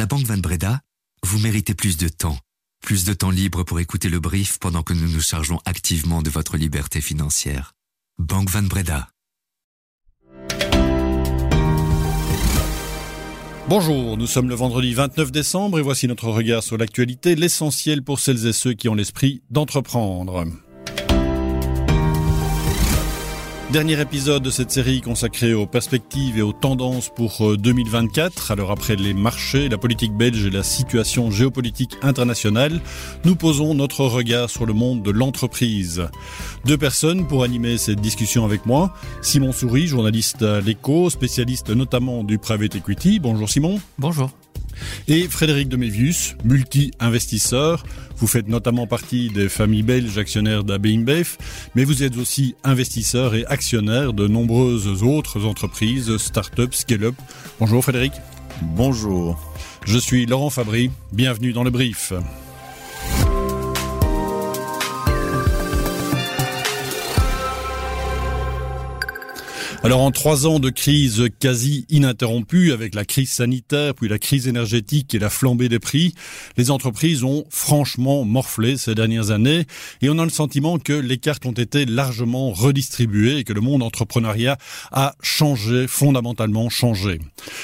la Banque Van Breda, vous méritez plus de temps. Plus de temps libre pour écouter le brief pendant que nous nous chargeons activement de votre liberté financière. Banque Van Breda. Bonjour, nous sommes le vendredi 29 décembre et voici notre regard sur l'actualité, l'essentiel pour celles et ceux qui ont l'esprit d'entreprendre. Dernier épisode de cette série consacrée aux perspectives et aux tendances pour 2024. Euh, Alors après les marchés, la politique belge et la situation géopolitique internationale, nous posons notre regard sur le monde de l'entreprise. Deux personnes pour animer cette discussion avec moi. Simon Souris, journaliste à l'écho, spécialiste notamment du private equity. Bonjour Simon. Bonjour. Et Frédéric Demévius, multi-investisseur. Vous faites notamment partie des familles belges actionnaires d'AB InBev, mais vous êtes aussi investisseur et actionnaire de nombreuses autres entreprises, start-up, scale-up. Bonjour Frédéric. Bonjour. Je suis Laurent Fabry. Bienvenue dans le brief. Alors en trois ans de crise quasi ininterrompue, avec la crise sanitaire, puis la crise énergétique et la flambée des prix, les entreprises ont franchement morflé ces dernières années et on a le sentiment que les cartes ont été largement redistribuées et que le monde entrepreneuriat a changé, fondamentalement changé.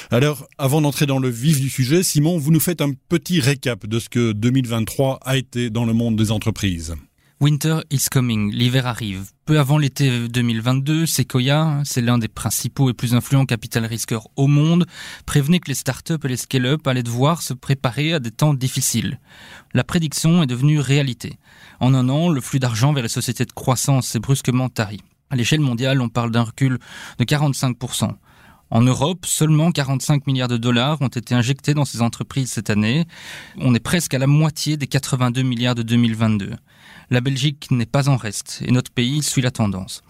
Alors avant d'entrer dans le vif du sujet, Simon, vous nous faites un petit récap de ce que 2023 a été dans le monde des entreprises. Winter is coming, l'hiver arrive. Peu avant l'été 2022, Sequoia, c'est l'un des principaux et plus influents capital risqueurs au monde, prévenait que les startups et les scale-up allaient devoir se préparer à des temps difficiles. La prédiction est devenue réalité. En un an, le flux d'argent vers les sociétés de croissance s'est brusquement tari. À l'échelle mondiale, on parle d'un recul de 45%. En Europe, seulement 45 milliards de dollars ont été injectés dans ces entreprises cette année. On est presque à la moitié des 82 milliards de 2022 la Belgique n'est pas en reste et notre pays suit la tendance.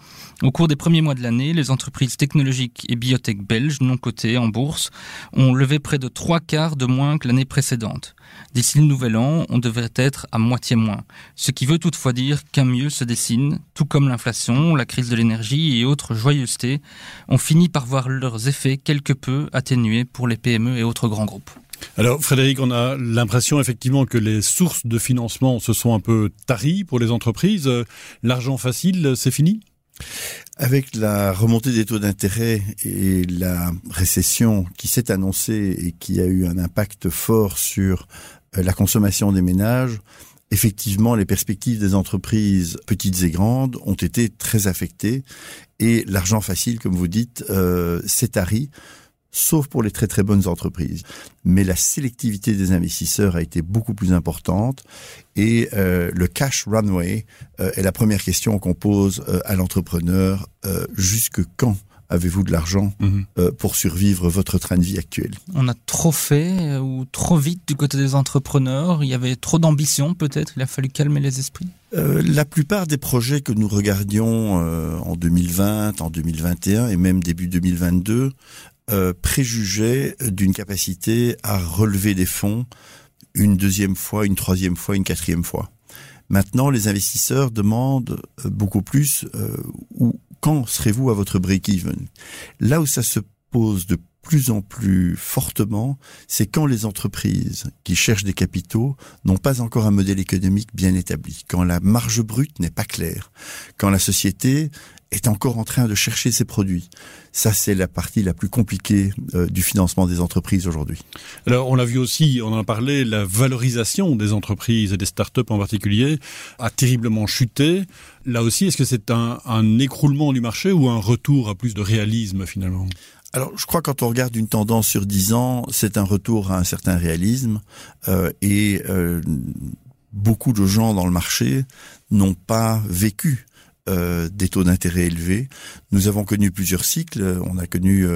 Au cours des premiers mois de l'année, les entreprises technologiques et biotech belges non cotées en bourse ont levé près de trois quarts de moins que l'année précédente. D'ici le nouvel an, on devrait être à moitié moins, ce qui veut toutefois dire qu'un mieux se dessine, tout comme l'inflation, la crise de l'énergie et autres joyeusetés ont fini par voir leurs effets quelque peu atténués pour les PME et autres grands groupes. Alors Frédéric, on a l'impression effectivement que les sources de financement se sont un peu taries pour les entreprises. L'argent facile, c'est fini? Avec la remontée des taux d'intérêt et la récession qui s'est annoncée et qui a eu un impact fort sur euh, la consommation des ménages, effectivement, les perspectives des entreprises petites et grandes ont été très affectées et l'argent facile, comme vous dites, euh, s'est tari sauf pour les très très bonnes entreprises. Mais la sélectivité des investisseurs a été beaucoup plus importante et euh, le cash runway euh, est la première question qu'on pose euh, à l'entrepreneur. Euh, jusque quand avez-vous de l'argent mmh. euh, pour survivre votre train de vie actuel? On a trop fait euh, ou trop vite du côté des entrepreneurs. Il y avait trop d'ambition peut-être. Il a fallu calmer les esprits. Euh, la plupart des projets que nous regardions euh, en 2020, en 2021 et même début 2022 euh, préjugeait d'une capacité à relever des fonds une deuxième fois, une troisième fois, une quatrième fois. Maintenant, les investisseurs demandent euh, beaucoup plus euh, quand serez-vous à votre break-even? Là où ça se pose de plus en plus fortement, c'est quand les entreprises qui cherchent des capitaux n'ont pas encore un modèle économique bien établi, quand la marge brute n'est pas claire, quand la société est encore en train de chercher ses produits. Ça, c'est la partie la plus compliquée euh, du financement des entreprises aujourd'hui. Alors, on l'a vu aussi, on en a parlé, la valorisation des entreprises et des startups en particulier a terriblement chuté. Là aussi, est-ce que c'est un, un écroulement du marché ou un retour à plus de réalisme finalement? Alors, je crois que quand on regarde une tendance sur dix ans, c'est un retour à un certain réalisme euh, et euh, beaucoup de gens dans le marché n'ont pas vécu euh, des taux d'intérêt élevés. Nous avons connu plusieurs cycles, on a connu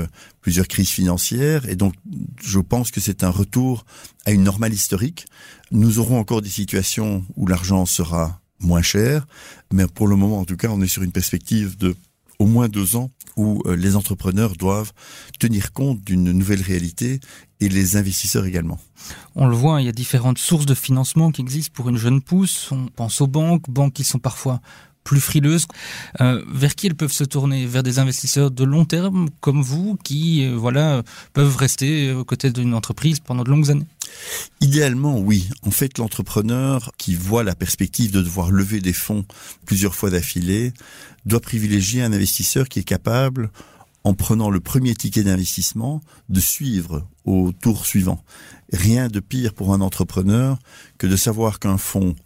plusieurs crises financières, et donc je pense que c'est un retour à une normale historique. Nous aurons encore des situations où l'argent sera moins cher, mais pour le moment, en tout cas, on est sur une perspective de au moins deux ans où euh, les entrepreneurs doivent tenir compte d'une nouvelle réalité et les investisseurs également. On le voit, il y a différentes sources de financement qui existent pour une jeune pousse. On pense aux banques, banques qui sont parfois plus frileuses, euh, vers qui elles peuvent se tourner? Vers des investisseurs de long terme comme vous qui euh, voilà peuvent rester aux côtés d'une entreprise pendant de longues années? Idéalement, oui. En fait, l'entrepreneur qui voit la perspective de devoir lever des fonds plusieurs fois d'affilée doit privilégier un investisseur qui est capable, en prenant le premier ticket d'investissement, de suivre au tour suivant. Rien de pire pour un entrepreneur que de savoir qu'un fonds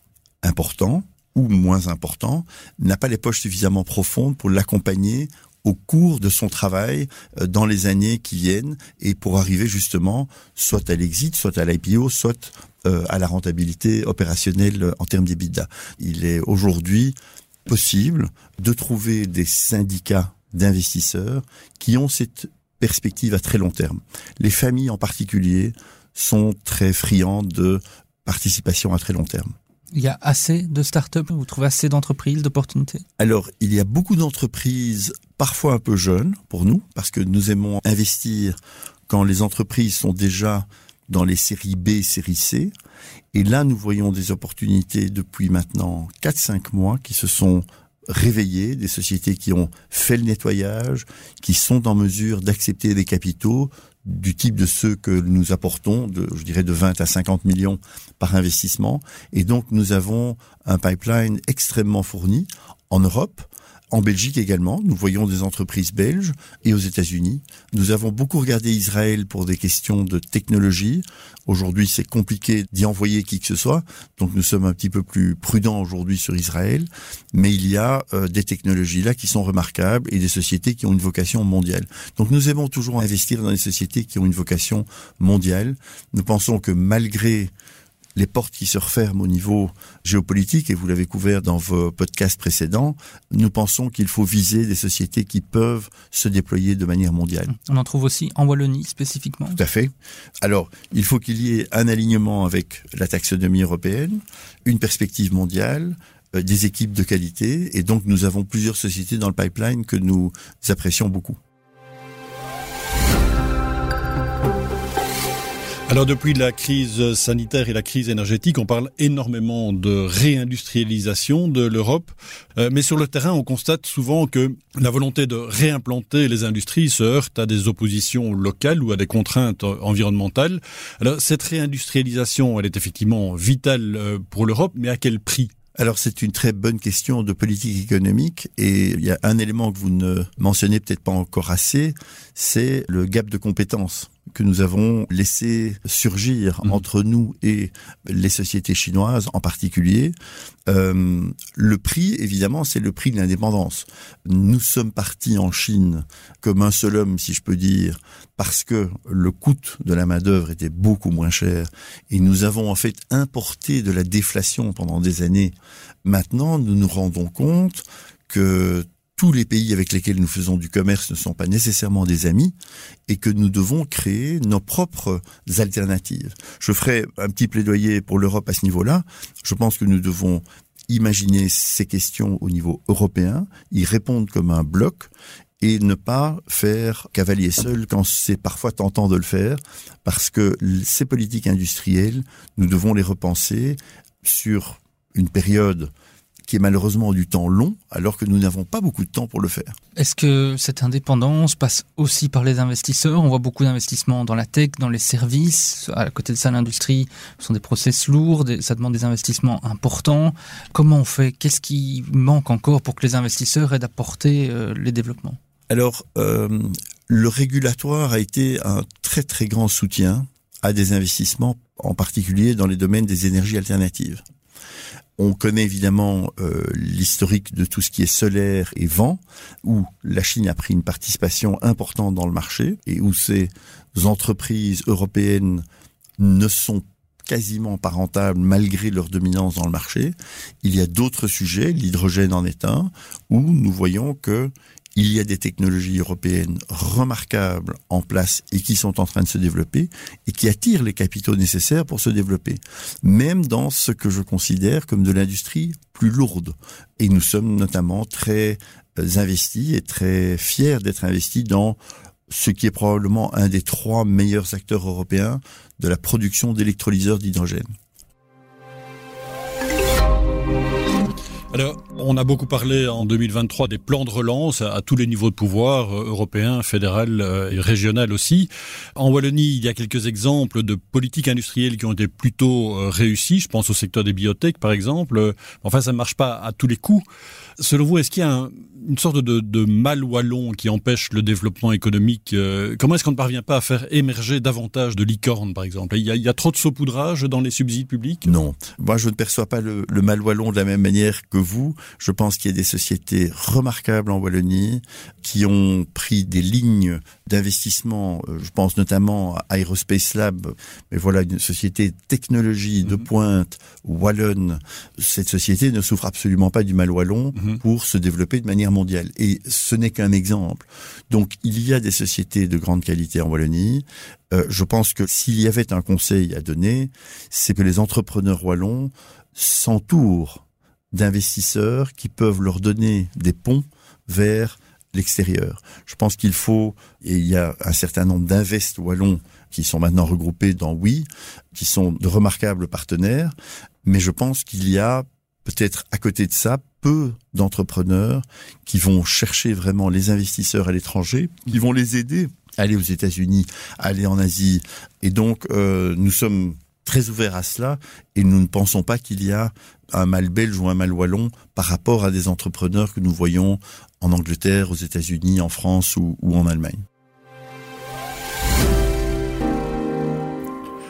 important ou moins important n'a pas les poches suffisamment profondes pour l'accompagner au cours de son travail euh, dans les années qui viennent et pour arriver justement soit à l'exit, soit à l'IPO, soit euh, à la rentabilité opérationnelle en termes d'EBITDA. Il est aujourd'hui possible de trouver des syndicats d'investisseurs qui ont cette perspective à très long terme. Les familles en particulier sont très friandes de participation à très long terme. Il y a assez de startups, vous trouvez assez d'entreprises, d'opportunités? Alors, il y a beaucoup d'entreprises, parfois un peu jeunes pour nous, parce que nous aimons investir quand les entreprises sont déjà dans les séries B, séries C. Et là, nous voyons des opportunités depuis maintenant 4-5 mois qui se sont réveillées, des sociétés qui ont fait le nettoyage, qui sont en mesure d'accepter des capitaux, du type de ceux que nous apportons, de, je dirais de 20 à 50 millions par investissement. Et donc nous avons un pipeline extrêmement fourni en Europe, en Belgique également, nous voyons des entreprises belges et aux États-Unis. Nous avons beaucoup regardé Israël pour des questions de technologie. Aujourd'hui, c'est compliqué d'y envoyer qui que ce soit, donc nous sommes un petit peu plus prudents aujourd'hui sur Israël. Mais il y a euh, des technologies là qui sont remarquables et des sociétés qui ont une vocation mondiale. Donc nous aimons toujours investir dans des sociétés qui ont une vocation mondiale. Nous pensons que malgré les portes qui se referment au niveau géopolitique, et vous l'avez couvert dans vos podcasts précédents, nous pensons qu'il faut viser des sociétés qui peuvent se déployer de manière mondiale. On en trouve aussi en Wallonie spécifiquement Tout à fait. Alors, il faut qu'il y ait un alignement avec la taxonomie européenne, une perspective mondiale, euh, des équipes de qualité, et donc nous avons plusieurs sociétés dans le pipeline que nous apprécions beaucoup. Alors depuis la crise sanitaire et la crise énergétique, on parle énormément de réindustrialisation de l'Europe, euh, mais sur le terrain, on constate souvent que la volonté de réimplanter les industries se heurte à des oppositions locales ou à des contraintes environnementales. Alors cette réindustrialisation, elle est effectivement vitale euh, pour l'Europe, mais à quel prix? Alors c'est une très bonne question de politique économique. Et il y a un élément que vous ne mentionnez peut-être pas encore assez, c'est le gap de compétences que nous avons laissé surgir mmh. entre nous et les sociétés chinoises en particulier. Euh, le prix, évidemment, c'est le prix de l'indépendance. Nous sommes partis en Chine comme un seul homme, si je peux dire, parce que le coût de la main-d'œuvre était beaucoup moins cher et nous avons en fait importé de la déflation pendant des années. Maintenant, nous nous rendons compte que tous les pays avec lesquels nous faisons du commerce ne sont pas nécessairement des amis et que nous devons créer nos propres alternatives. Je ferai un petit plaidoyer pour l'Europe à ce niveau-là. Je pense que nous devons imaginer ces questions au niveau européen, y répondre comme un bloc et ne pas faire cavalier seul quand c'est parfois tentant de le faire, parce que ces politiques industrielles, nous devons les repenser sur une période qui est malheureusement du temps long, alors que nous n'avons pas beaucoup de temps pour le faire. Est-ce que cette indépendance passe aussi par les investisseurs? On voit beaucoup d'investissements dans la tech, dans les services. À côté de ça, l'industrie, ce sont des process lourds, ça demande des investissements importants. Comment on fait? Qu'est-ce qui manque encore pour que les investisseurs aient d'apporter euh, les développements? Alors, euh, le régulatoire a été un très très grand soutien à des investissements, en particulier dans les domaines des énergies alternatives. On connaît évidemment euh, l'historique de tout ce qui est solaire et vent, où la Chine a pris une participation importante dans le marché et où ces entreprises européennes ne sont quasiment pas rentables malgré leur dominance dans le marché. Il y a d'autres sujets, l'hydrogène en est un, où nous voyons que il y a des technologies européennes remarquables en place et qui sont en train de se développer et qui attirent les capitaux nécessaires pour se développer, même dans ce que je considère comme de l'industrie plus lourde. Et nous sommes notamment très euh, investis et très fiers d'être investis dans ce qui est probablement un des trois meilleurs acteurs européens de la production d'électrolyseurs d'hydrogène. Alors, On a beaucoup parlé en 2023 des plans de relance à, tous les niveaux de pouvoir, euh, européen, fédéral euh, et régional aussi. En Wallonie, il y a quelques exemples de politiques industrielles qui ont été plutôt euh, réussies. Je pense au secteur des biotech, par exemple. Enfin, ça ne marche pas à tous les coups. Selon vous, est-ce qu'il y a une sorte de, mal wallon qui empêche le développement économique Comment est-ce qu'on ne parvient pas à faire émerger davantage de licornes, par exemple? Il y, a, il y, a, trop de saupoudrage dans les subsides publics? Non. Moi, je ne perçois pas le, le mal wallon de la même manière que vous. Je pense qu'il y a des sociétés remarquables en Wallonie qui ont pris des lignes d'investissement. Euh, je pense notamment à Aerospace Lab, mais voilà une société technologie de mhm. pointe wallonne. Cette société ne souffre absolument pas du mal wallon mhm. pour se développer de manière mondiale. Et ce n'est qu'un exemple. Donc il y a des sociétés de grande qualité en Wallonie. Euh, je pense que s'il y avait un conseil à donner, c'est que les entrepreneurs wallons s'entourent d'investisseurs qui peuvent leur donner des ponts vers l'extérieur. Je pense qu'il faut, et il y a un certain nombre d'invest wallons qui sont maintenant regroupés dans Oui, qui sont de remarquables partenaires, mais je pense qu'il y a peut-être à côté de ça peu d'entrepreneurs qui vont chercher vraiment les investisseurs à l'étranger, qui vont les aider à aller aux États-Unis, à aller en Asie. Et donc, euh, nous sommes très ouverts à cela et nous ne pensons pas qu'il y a un mal belge ou un mal wallon par rapport à des entrepreneurs que nous voyons en Angleterre, aux États-Unis, en France ou, en Allemagne.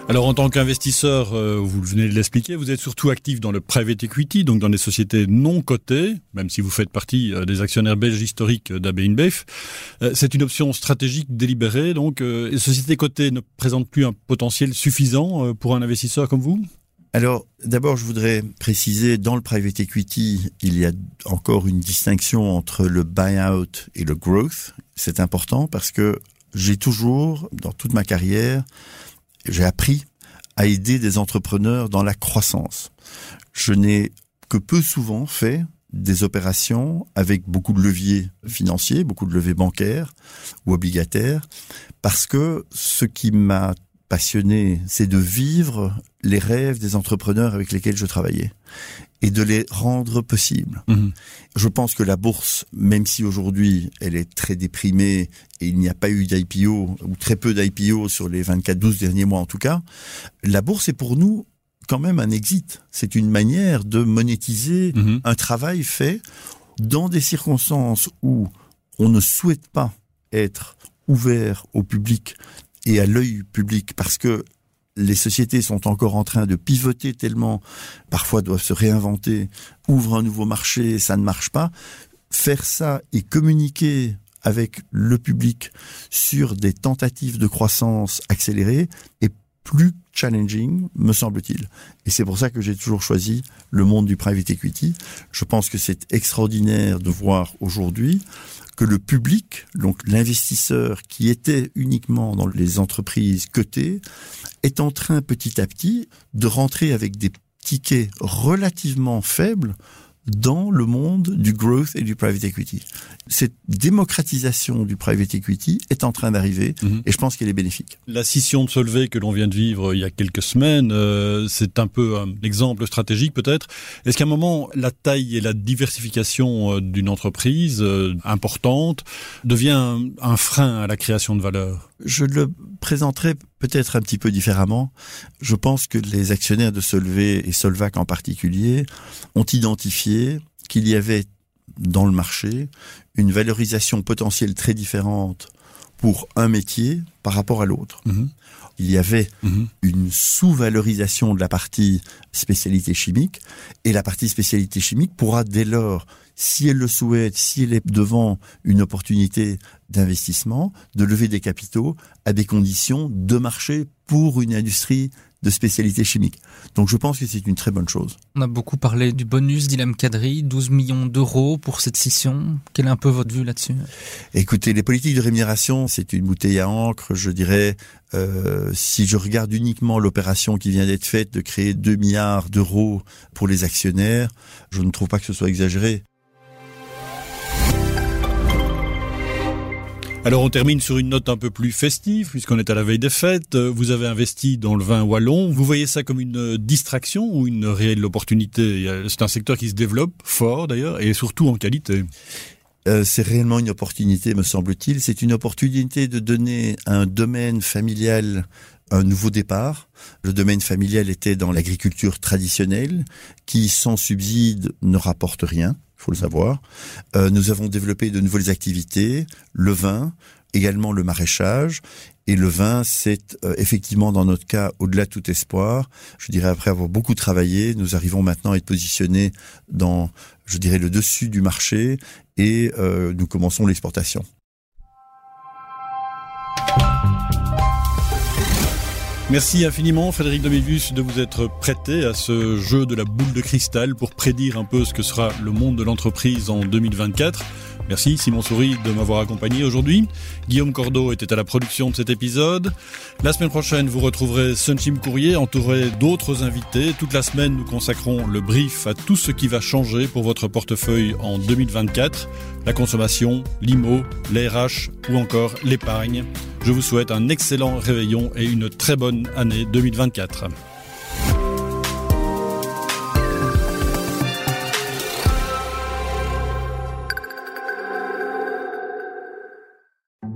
Alors en tant qu'investisseur, euh, vous venez de l'expliquer, vous êtes surtout actif dans le private equity, donc dans des sociétés non cotées, même si vous faites partie euh, des actionnaires belges historiques d'AB InBev. Euh, c'est une option stratégique délibérée, donc les sociétés cotées ne présentent plus un potentiel suffisant pour un investisseur comme vous? Alors, d'abord, je voudrais préciser, dans le private equity, il y a encore une distinction entre le buy-out et le growth. C'est important parce que j'ai toujours, dans toute ma carrière, j'ai appris à aider des entrepreneurs dans la croissance. Je n'ai que peu souvent fait des opérations avec beaucoup de leviers financiers, beaucoup de leviers bancaires ou obligataires, parce que ce qui m'a passionné, c'est de vivre les rêves des entrepreneurs avec lesquels je travaillais et de les rendre possibles. Mhm. Je pense que la bourse, même si aujourd'hui elle est très déprimée et il n'y a pas eu d'IPO ou très peu d'IPO sur les 24-12 derniers mois en tout cas, la bourse est pour nous quand même un exit. C'est une manière de monétiser mhm. un travail fait dans des circonstances où on ne souhaite pas être ouvert au public et à l'œil public parce que les sociétés sont encore en train de pivoter tellement, parfois doivent se réinventer, ouvrent un nouveau marché, ça ne marche pas. Faire ça et communiquer avec le public sur des tentatives de croissance accélérée est plus challenging, me semble-t-il. Et c'est pour ça que j'ai toujours choisi le monde du private equity. Je pense que c'est extraordinaire de voir aujourd'hui que le public, donc l'investisseur qui était uniquement dans les entreprises cotées, est en train petit à petit de rentrer avec des tickets relativement faibles dans le monde du growth et du private equity. Cette démocratisation du private equity est en train d'arriver mhm. et je pense qu'elle est bénéfique. La scission de Solvay que l'on vient de vivre il y a quelques semaines, euh, c'est un peu un exemple stratégique peut-être. Est-ce qu'à un moment, la taille et la diversification euh, d'une entreprise euh, importante devient un frein à la création de valeur? Je le présenterai peut-être un petit peu différemment. Je pense que les actionnaires de Solvay et Solvac en particulier ont identifié qu'il y avait dans le marché une valorisation potentielle très différente pour un métier par rapport à l'autre. Mhm. Il y avait mhm. une sous-valorisation de la partie spécialité chimique et la partie spécialité chimique pourra dès lors si elle le souhaite, si elle est devant une opportunité d'investissement, de lever des capitaux à des conditions de marché pour une industrie de spécialité chimique. Donc je pense que c'est une très bonne chose. On a beaucoup parlé du bonus d'Ilham Kadri, 12 millions d'euros pour cette scission. Quelle est un peu votre vue là-dessus? Écoutez, les politiques de rémunération, c'est une bouteille à encre, je dirais. Euh, si je regarde uniquement l'opération qui vient d'être faite de créer 2 milliards d'euros pour les actionnaires, je ne trouve pas que ce soit exagéré. Alors on termine sur une note un peu plus festive, puisqu'on est à la veille des fêtes. Vous avez investi dans le vin wallon. Vous voyez ça comme une distraction ou une réelle opportunité? C'est un secteur qui se développe fort d'ailleurs, et surtout en qualité. Euh, c'est réellement une opportunité, me semble-t-il. C'est une opportunité de donner à un domaine familial un nouveau départ. Le domaine familial était dans l'agriculture traditionnelle, qui sans subside ne rapporte rien faut le savoir. Euh, nous avons développé de nouvelles activités, le vin, également le maraîchage. Et le vin, c'est euh, effectivement dans notre cas au-delà de tout espoir. Je dirais après avoir beaucoup travaillé, nous arrivons maintenant à être positionnés dans, je dirais, le dessus du marché et euh, nous commençons l'exportation. Merci infiniment Frédéric Domivus de vous être prêté à ce jeu de la boule de cristal pour prédire un peu ce que sera le monde de l'entreprise en 2024. Merci Simon Souris de m'avoir accompagné aujourd'hui. Guillaume Cordeau était à la production de cet épisode. La semaine prochaine, vous retrouverez Sunchim Courrier entouré d'autres invités. Toute la semaine, nous consacrons le brief à tout ce qui va changer pour votre portefeuille en 2024. La consommation, l'IMO, les ou encore l'épargne. Je vous souhaite un excellent réveillon et une très bonne année 2024.